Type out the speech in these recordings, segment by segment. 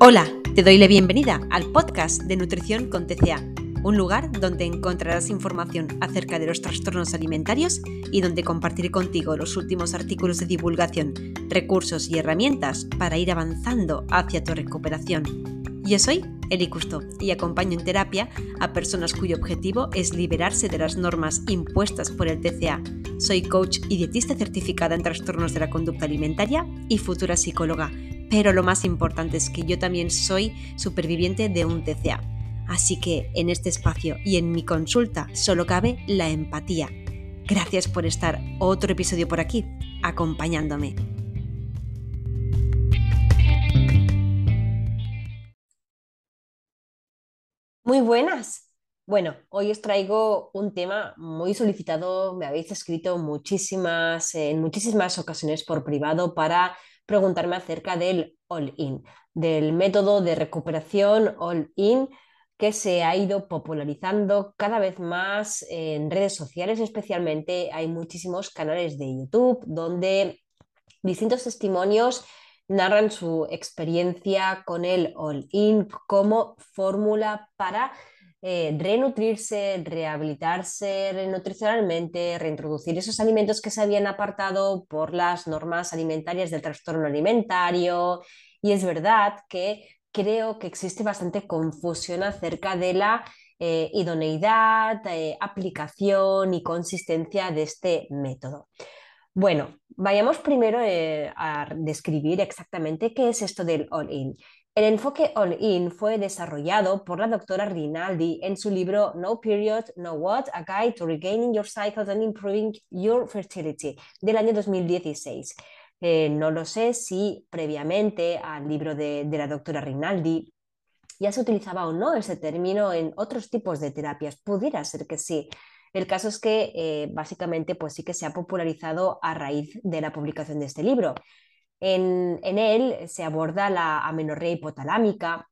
Hola, te doy la bienvenida al podcast de Nutrición con TCA, un lugar donde encontrarás información acerca de los trastornos alimentarios y donde compartiré contigo los últimos artículos de divulgación, recursos y herramientas para ir avanzando hacia tu recuperación. Yo soy Eli Custo y acompaño en terapia a personas cuyo objetivo es liberarse de las normas impuestas por el TCA. Soy coach y dietista certificada en trastornos de la conducta alimentaria y futura psicóloga pero lo más importante es que yo también soy superviviente de un TCA. Así que en este espacio y en mi consulta solo cabe la empatía. Gracias por estar otro episodio por aquí, acompañándome. Muy buenas. Bueno, hoy os traigo un tema muy solicitado. Me habéis escrito muchísimas, en muchísimas ocasiones por privado para preguntarme acerca del all-in, del método de recuperación all-in que se ha ido popularizando cada vez más en redes sociales, especialmente hay muchísimos canales de YouTube donde distintos testimonios narran su experiencia con el all-in como fórmula para eh, renutrirse, rehabilitarse nutricionalmente, reintroducir esos alimentos que se habían apartado por las normas alimentarias del trastorno alimentario. Y es verdad que creo que existe bastante confusión acerca de la eh, idoneidad, eh, aplicación y consistencia de este método. Bueno, vayamos primero a describir exactamente qué es esto del all-in. El enfoque all-in fue desarrollado por la doctora Rinaldi en su libro No Period, No What, A Guide to Regaining Your Cycles and Improving Your Fertility, del año 2016. Eh, no lo sé si previamente al libro de, la doctora Rinaldi ya se utilizaba o no ese término en otros tipos de terapias. Pudiera ser que sí. El caso es que eh, básicamente pues sí que se ha popularizado a raíz de la publicación de este libro. En, él se aborda la amenorrea hipotalámica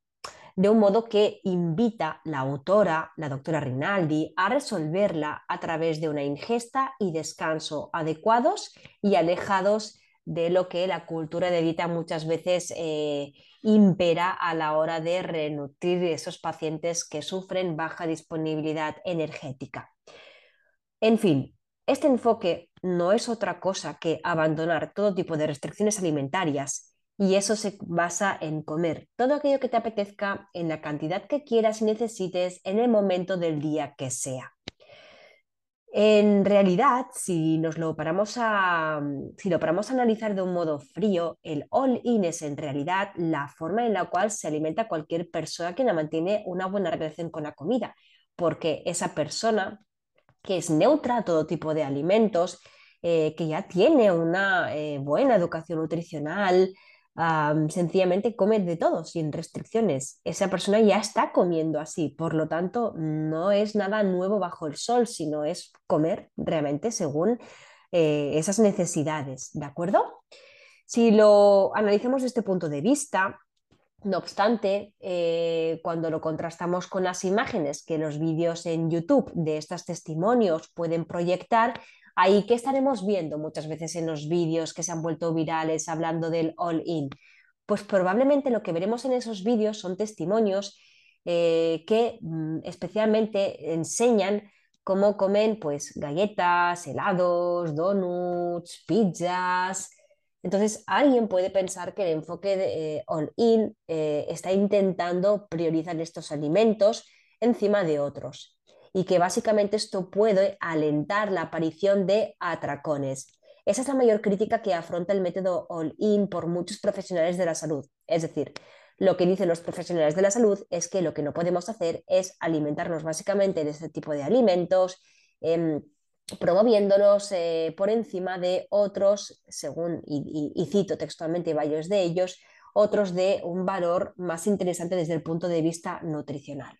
de un modo que invita la autora, la doctora Rinaldi, a resolverla a través de una ingesta y descanso adecuados y alejados de lo que la cultura de dieta muchas veces eh, impera a la hora de renutrir esos pacientes que sufren baja disponibilidad energética. En fin, este enfoque no es otra cosa que abandonar todo tipo de restricciones alimentarias y eso se basa en comer todo aquello que te apetezca en la cantidad que quieras y necesites en el momento del día que sea. En realidad, si nos lo paramos a, si lo paramos a analizar de un modo frío, el all-in es en realidad la forma en la cual se alimenta cualquier persona que mantiene una buena relación con la comida, porque esa persona que es neutra a todo tipo de alimentos, eh, que ya tiene una eh, buena educación nutricional, sencillamente come de todo, sin restricciones. Esa persona ya está comiendo así, por lo tanto, no es nada nuevo bajo el sol, sino es comer realmente según eh, esas necesidades, ¿de acuerdo? Si lo analizamos desde este punto de vista, no obstante, cuando lo contrastamos con las imágenes que los vídeos en YouTube de estos testimonios pueden proyectar, ahí que estaremos viendo muchas veces en los vídeos que se han vuelto virales hablando del all-in. Pues probablemente lo que veremos en esos vídeos son testimonios eh, que mm, especialmente enseñan cómo comen pues galletas, helados, donuts, pizzas, entonces, alguien puede pensar que el enfoque de eh, all-in eh, está intentando priorizar estos alimentos encima de otros y que básicamente esto puede alentar la aparición de atracones. Esa es la mayor crítica que afronta el método all-in por muchos profesionales de la salud. Es decir, lo que dicen los profesionales de la salud es que lo que no podemos hacer es alimentarnos básicamente de este tipo de alimentos. Em, promoviéndolos eh, por encima de otros, según, y, cito textualmente varios de ellos, otros de un valor más interesante desde el punto de vista nutricional.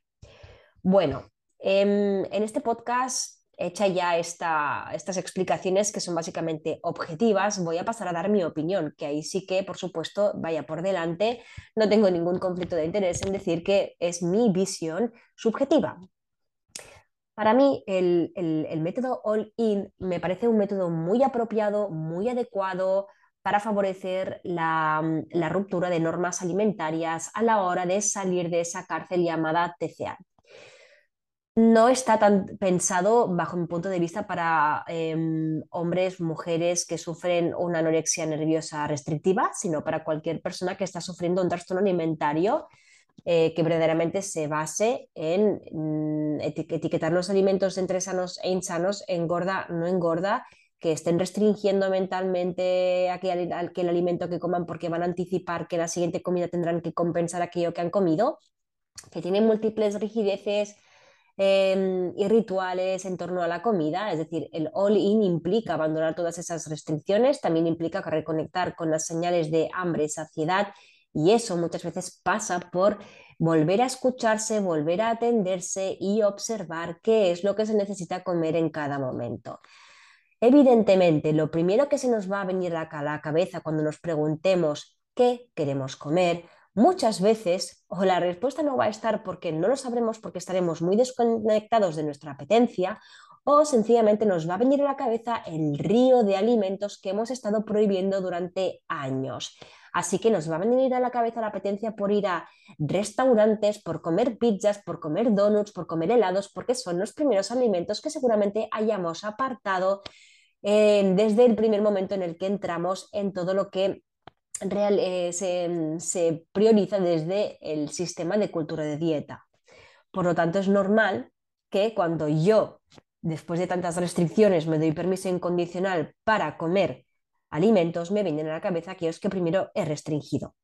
Bueno, en, este podcast, hecha ya estas explicaciones que son básicamente objetivas, voy a pasar a dar mi opinión, que ahí sí que, por supuesto, vaya por delante, no tengo ningún conflicto de interés en decir que es mi visión subjetiva, para mí, el, método all-in me parece un método muy apropiado, muy adecuado para favorecer la, la ruptura de normas alimentarias a la hora de salir de esa cárcel llamada TCA no está tan pensado, bajo mi punto de vista, para em, hombres, mujeres que sufren una anorexia nerviosa restrictiva, sino para cualquier persona que está sufriendo un trastorno alimentario eh, que verdaderamente se base en mm, etiquetar los alimentos entre sanos e insanos, engorda, no engorda, que estén restringiendo mentalmente aquel, aquel alimento que coman porque van a anticipar que la siguiente comida tendrán que compensar aquello que han comido, que tienen múltiples rigideces Em, y rituales en torno a la comida, es decir, el all-in implica abandonar todas esas restricciones, también implica reconectar con las señales de hambre y saciedad y eso muchas veces pasa por volver a escucharse, volver a atenderse y observar qué es lo que se necesita comer en cada momento. Evidentemente, lo primero que se nos va a venir a la cabeza cuando nos preguntemos qué queremos comer Muchas veces, o la respuesta no va a estar porque no lo sabremos porque estaremos muy desconectados de nuestra apetencia, o sencillamente nos va a venir a la cabeza el río de alimentos que hemos estado prohibiendo durante años. Así que nos va a venir a la cabeza la apetencia por ir a restaurantes, por comer pizzas, por comer donuts, por comer helados, porque son los primeros alimentos que seguramente hayamos apartado eh, desde el primer momento en el que entramos en todo lo que real, eh, se, prioriza desde el sistema de cultura de dieta. Por lo tanto, es normal que cuando yo, después de tantas restricciones, me doy permiso incondicional para comer alimentos, me vienen a la cabeza aquellos que primero he restringido.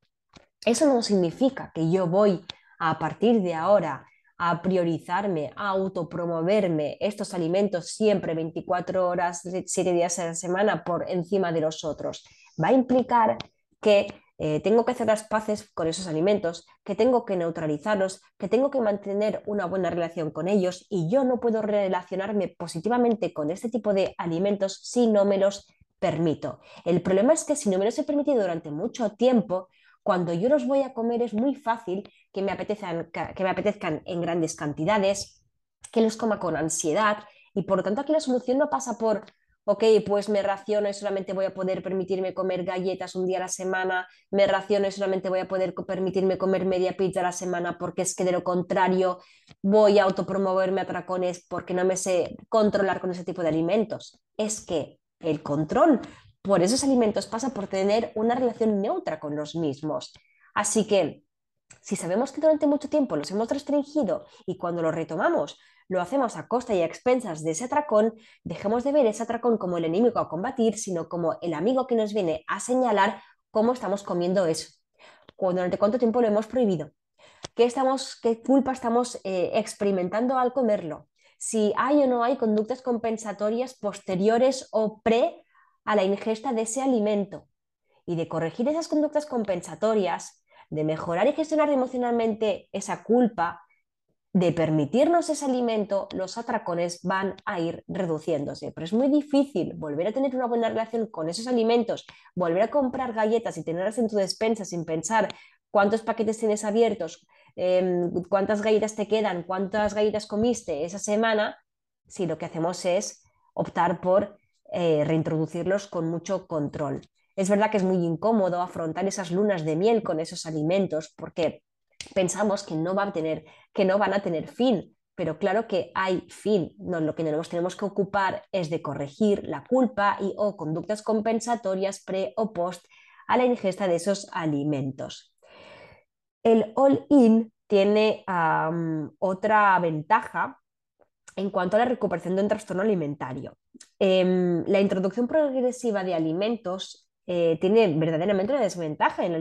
Eso no significa que yo voy a partir de ahora a priorizarme, a autopromoverme estos alimentos siempre 24 horas, 7 días a la semana por encima de los otros. Va a implicar que eh, tengo que hacer las paces con esos alimentos, que tengo que neutralizarlos, que tengo que mantener una buena relación con ellos y yo no puedo relacionarme positivamente con este tipo de alimentos si no me los permito. El problema es que si no me los he permitido durante mucho tiempo, cuando yo los voy a comer es muy fácil que me, apetezcan, que me apetezcan en grandes cantidades, que los coma con ansiedad y por lo tanto aquí la solución no pasa por ok, pues me raciono y solamente voy a poder permitirme comer galletas un día a la semana, me raciono y solamente voy a poder permitirme comer media pizza a la semana porque es que de lo contrario voy a autopromoverme a tracones porque no me sé controlar con ese tipo de alimentos. Es que el control por esos alimentos pasa por tener una relación neutra con los mismos. Así que si sabemos que durante mucho tiempo los hemos restringido y cuando los retomamos lo hacemos a costa y a expensas de ese atracón, dejemos de ver ese atracón como el enemigo a combatir, sino como el amigo que nos viene a señalar cómo estamos comiendo eso. Durante cuánto tiempo lo hemos prohibido. ¿Qué, estamos, qué culpa estamos eh, experimentando al comerlo? Si hay o no hay conductas compensatorias posteriores o pre a la ingesta de ese alimento. Y de corregir esas conductas compensatorias, de mejorar y gestionar emocionalmente esa culpa, de permitirnos ese alimento, los atracones van a ir reduciéndose. Pero es muy difícil volver a tener una buena relación con esos alimentos, volver a comprar galletas y tenerlas en tu despensa sin pensar cuántos paquetes tienes abiertos, em, cuántas galletas te quedan, cuántas galletas comiste esa semana, si lo que hacemos es optar por eh, reintroducirlos con mucho control. Es verdad que es muy incómodo afrontar esas lunas de miel con esos alimentos porque pensamos que no, a tener, que no van a tener fin, pero claro que hay fin. No, lo que nos tenemos que ocupar es de corregir la culpa y o conductas compensatorias pre o post a la ingesta de esos alimentos. El all-in tiene otra ventaja en cuanto a la recuperación de un trastorno alimentario. Em, la introducción progresiva de alimentos eh, tiene verdaderamente una desventaja en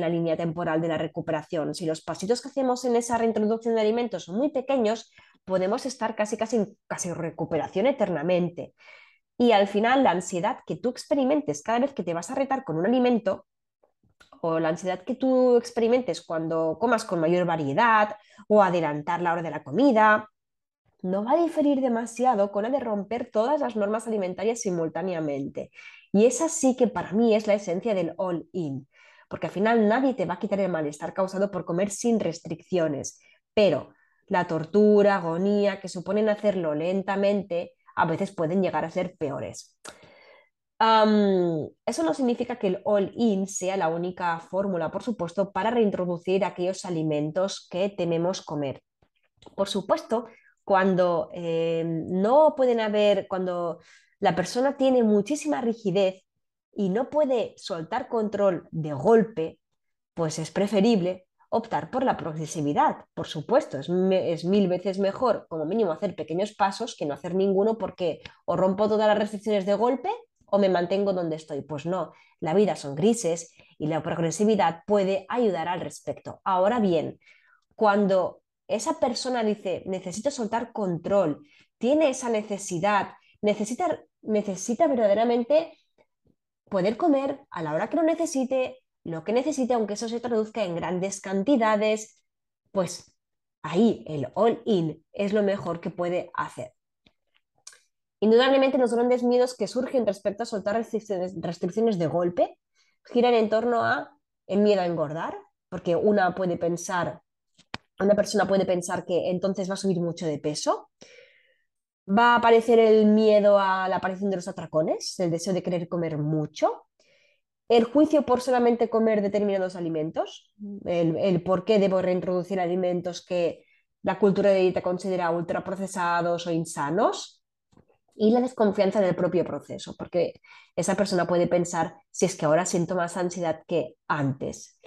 la, línea, temporal de la recuperación. Si los pasitos que hacemos en esa reintroducción de alimentos son muy pequeños, podemos estar casi, casi en recuperación eternamente. Y al final, la ansiedad que tú experimentes cada vez que te vas a retar con un alimento, o la ansiedad que tú experimentes cuando comas con mayor variedad, o adelantar la hora de la comida, no va a diferir demasiado con la de romper todas las normas alimentarias simultáneamente. Y esa sí que para mí es la esencia del all-in, porque al final nadie te va a quitar el malestar causado por comer sin restricciones, pero la tortura, agonía que suponen hacerlo lentamente, a veces pueden llegar a ser peores. eso no significa que el all-in sea la única fórmula, por supuesto, para reintroducir aquellos alimentos que tememos comer. Por supuesto, cuando eh, no pueden haber, cuando la persona tiene muchísima rigidez y no puede soltar control de golpe, pues es preferible optar por la progresividad. Por supuesto, es, es, mil veces mejor como mínimo hacer pequeños pasos que no hacer ninguno porque o rompo todas las restricciones de golpe o me mantengo donde estoy. Pues no, la vida son grises y la progresividad puede ayudar al respecto. Ahora bien, cuando esa persona dice, necesito soltar control, tiene esa necesidad, necesita, necesita verdaderamente poder comer a la hora que lo necesite, lo que necesite, aunque eso se traduzca en grandes cantidades, pues ahí el all-in es lo mejor que puede hacer. Indudablemente los grandes miedos que surgen respecto a soltar restricciones, restricciones de golpe giran en torno a el miedo a engordar, porque una puede pensar, una persona puede pensar que entonces va a subir mucho de peso. Va a aparecer el miedo a la aparición de los atracones, el deseo de querer comer mucho, el juicio por solamente comer determinados alimentos, el, por qué debo reintroducir alimentos que la cultura de dieta considera ultraprocesados o insanos, y la desconfianza del propio proceso, porque esa persona puede pensar si es que ahora siento más ansiedad que antes.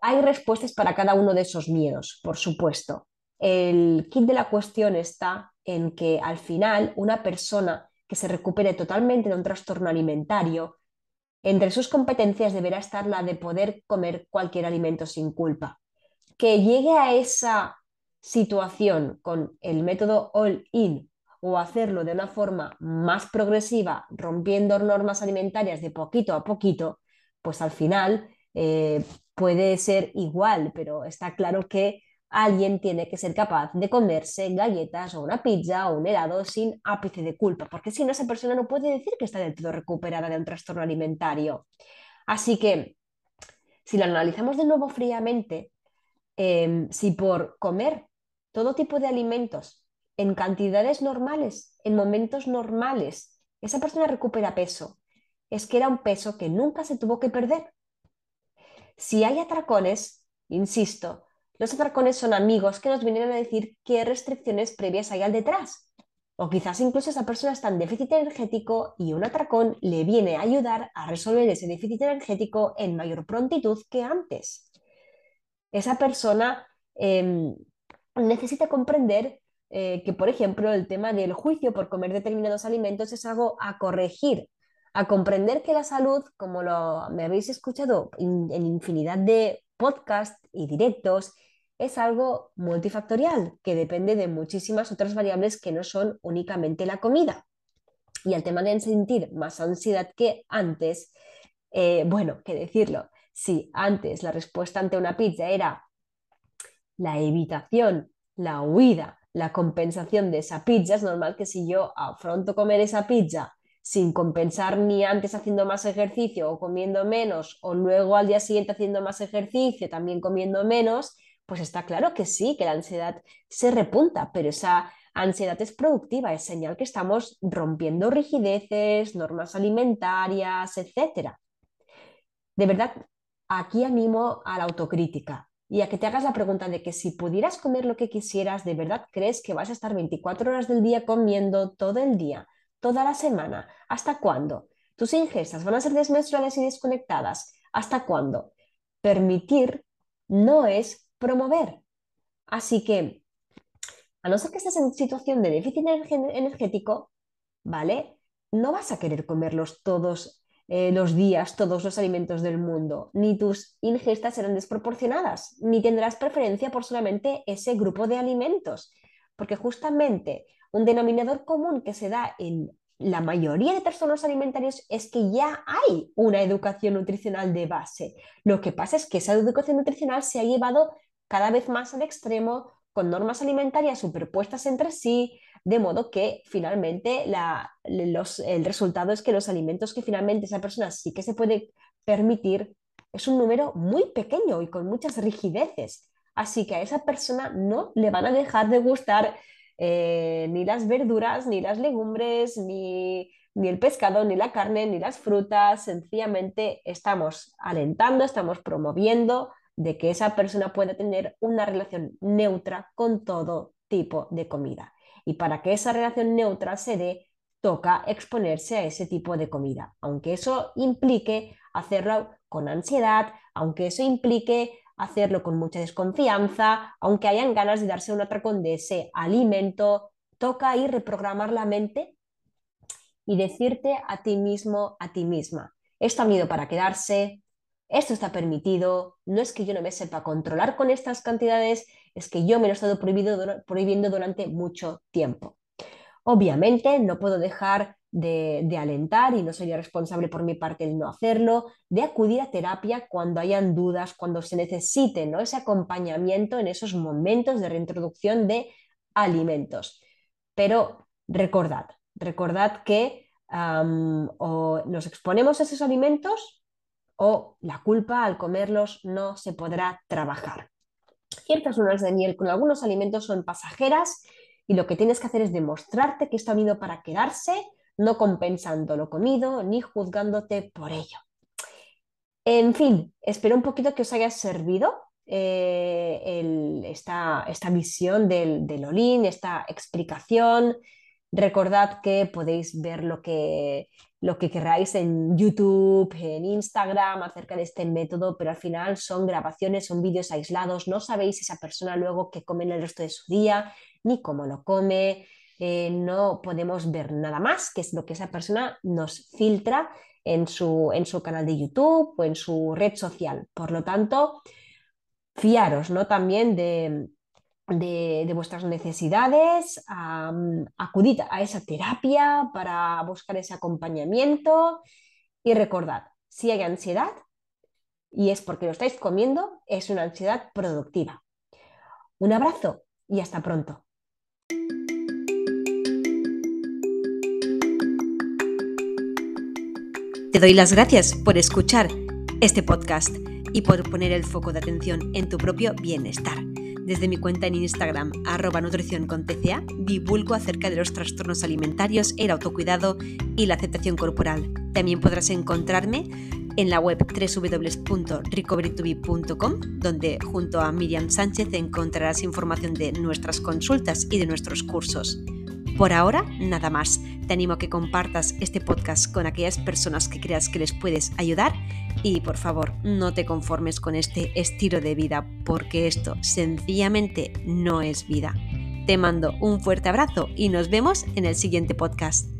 Hay respuestas para cada uno de esos miedos, por supuesto. El kit de la cuestión está en que al final una persona que se recupere totalmente de un trastorno alimentario, entre sus competencias deberá estar la de poder comer cualquier alimento sin culpa. Que llegue a esa situación con el método all-in o hacerlo de una forma más progresiva, rompiendo normas alimentarias de poquito a poquito, pues al final eh, puede ser igual, pero está claro que alguien tiene que ser capaz de comerse galletas o una pizza o un helado sin ápice de culpa, porque si no, esa persona no puede decir que está del todo recuperada de un trastorno alimentario. Así que, si lo analizamos de nuevo fríamente, em, si por comer todo tipo de alimentos en cantidades normales, en momentos normales, esa persona recupera peso, es que era un peso que nunca se tuvo que perder. Si hay atracones, insisto, los atracones son amigos que nos vienen a decir qué restricciones previas hay al detrás. O quizás incluso esa persona está en déficit energético y un atracón le viene a ayudar a resolver ese déficit energético en mayor prontitud que antes. Esa persona em, necesita comprender eh, que, por ejemplo, el tema del juicio por comer determinados alimentos es algo a corregir, a comprender que la salud, como lo, me habéis escuchado en infinidad de podcasts y directos, es algo multifactorial que depende de muchísimas otras variables que no son únicamente la comida. Y el tema de sentir más ansiedad que antes, eh, bueno, qué decirlo, si antes la respuesta ante una pizza era la evitación, la huida, la compensación de esa pizza, es normal que si yo afronto comer esa pizza sin compensar ni antes haciendo más ejercicio o comiendo menos, o luego al día siguiente haciendo más ejercicio, también comiendo menos, pues está claro que sí, que la ansiedad se repunta, pero esa ansiedad es productiva, es señal que estamos rompiendo rigideces, normas alimentarias, etc. De verdad, aquí animo a la autocrítica y a que te hagas la pregunta de que si pudieras comer lo que quisieras, ¿de verdad crees que vas a estar 24 horas del día comiendo todo el día, toda la semana? ¿Hasta cuándo? ¿Tus ingestas van a ser desmensurales y desconectadas? ¿Hasta cuándo? Permitir no es promover. Así que, a no ser que estés en situación de déficit energético, ¿vale? No vas a querer comerlos todos eh, los días todos los alimentos del mundo, ni tus ingestas serán desproporcionadas, ni tendrás preferencia por solamente ese grupo de alimentos, porque justamente un denominador común que se da en la mayoría de trastornos alimentarios es que ya hay una educación nutricional de base. Lo que pasa es que esa educación nutricional se ha llevado cada vez más al extremo con normas alimentarias superpuestas entre sí, de modo que finalmente el resultado es que los alimentos que finalmente esa persona sí que se puede permitir es un número muy pequeño y con muchas rigideces. Así que a esa persona no le van a dejar de gustar eh, ni las verduras, ni las legumbres, ni, ni el pescado, ni la carne, ni las frutas, sencillamente estamos alentando, estamos promoviendo de que esa persona pueda tener una relación neutra con todo tipo de comida. Y para que esa relación neutra se dé, toca exponerse a ese tipo de comida, aunque eso implique hacerlo con ansiedad, aunque eso implique hacerlo con mucha desconfianza, aunque hayan ganas de darse un atracón de ese alimento, toca ahí reprogramar la mente y decirte a ti mismo, a ti misma, esto ha venido para quedarse, esto está permitido, no es que yo no me sepa controlar con estas cantidades, es que yo me lo he estado prohibiendo durante mucho tiempo. Obviamente no puedo dejar de, alentar y no soy responsable por mi parte el no hacerlo, de acudir a terapia cuando hayan dudas, cuando se necesite ¿no? ese acompañamiento en esos momentos de reintroducción de alimentos. Pero recordad, recordad que o nos exponemos a esos alimentos o la culpa al comerlos no se podrá trabajar. Ciertas lunas de miel con algunos alimentos son pasajeras y lo que tienes que hacer es demostrarte que esto ha venido para quedarse, no compensando lo comido ni juzgándote por ello. En fin, espero un poquito que os haya servido eh, esta, visión del, del Olin, esta explicación. Recordad que podéis ver lo que, lo que queráis en YouTube, en Instagram acerca de este método, pero al final son grabaciones, son vídeos aislados, no sabéis esa persona luego qué come en el resto de su día, ni cómo lo come, eh, no podemos ver nada más, que es lo que esa persona nos filtra en su, en su canal de YouTube o en su red social. Por lo tanto, fiaros ¿no? también de, de, vuestras necesidades, acudid a esa terapia para buscar ese acompañamiento y recordad, si hay ansiedad y es porque lo estáis comiendo, es una ansiedad productiva. Un abrazo y hasta pronto. Te doy las gracias por escuchar este podcast y por poner el foco de atención en tu propio bienestar. Desde mi cuenta en Instagram, arroba nutrición con TCA, divulgo acerca de los trastornos alimentarios, el autocuidado y la aceptación corporal. También podrás encontrarme en la web www.recoverytobe.com, donde junto a Miriam Sánchez encontrarás información de nuestras consultas y de nuestros cursos. Por ahora, nada más. Te animo a que compartas este podcast con aquellas personas que creas que les puedes ayudar y por favor, no te conformes con este estilo de vida porque esto sencillamente no es vida. Te mando un fuerte abrazo y nos vemos en el siguiente podcast.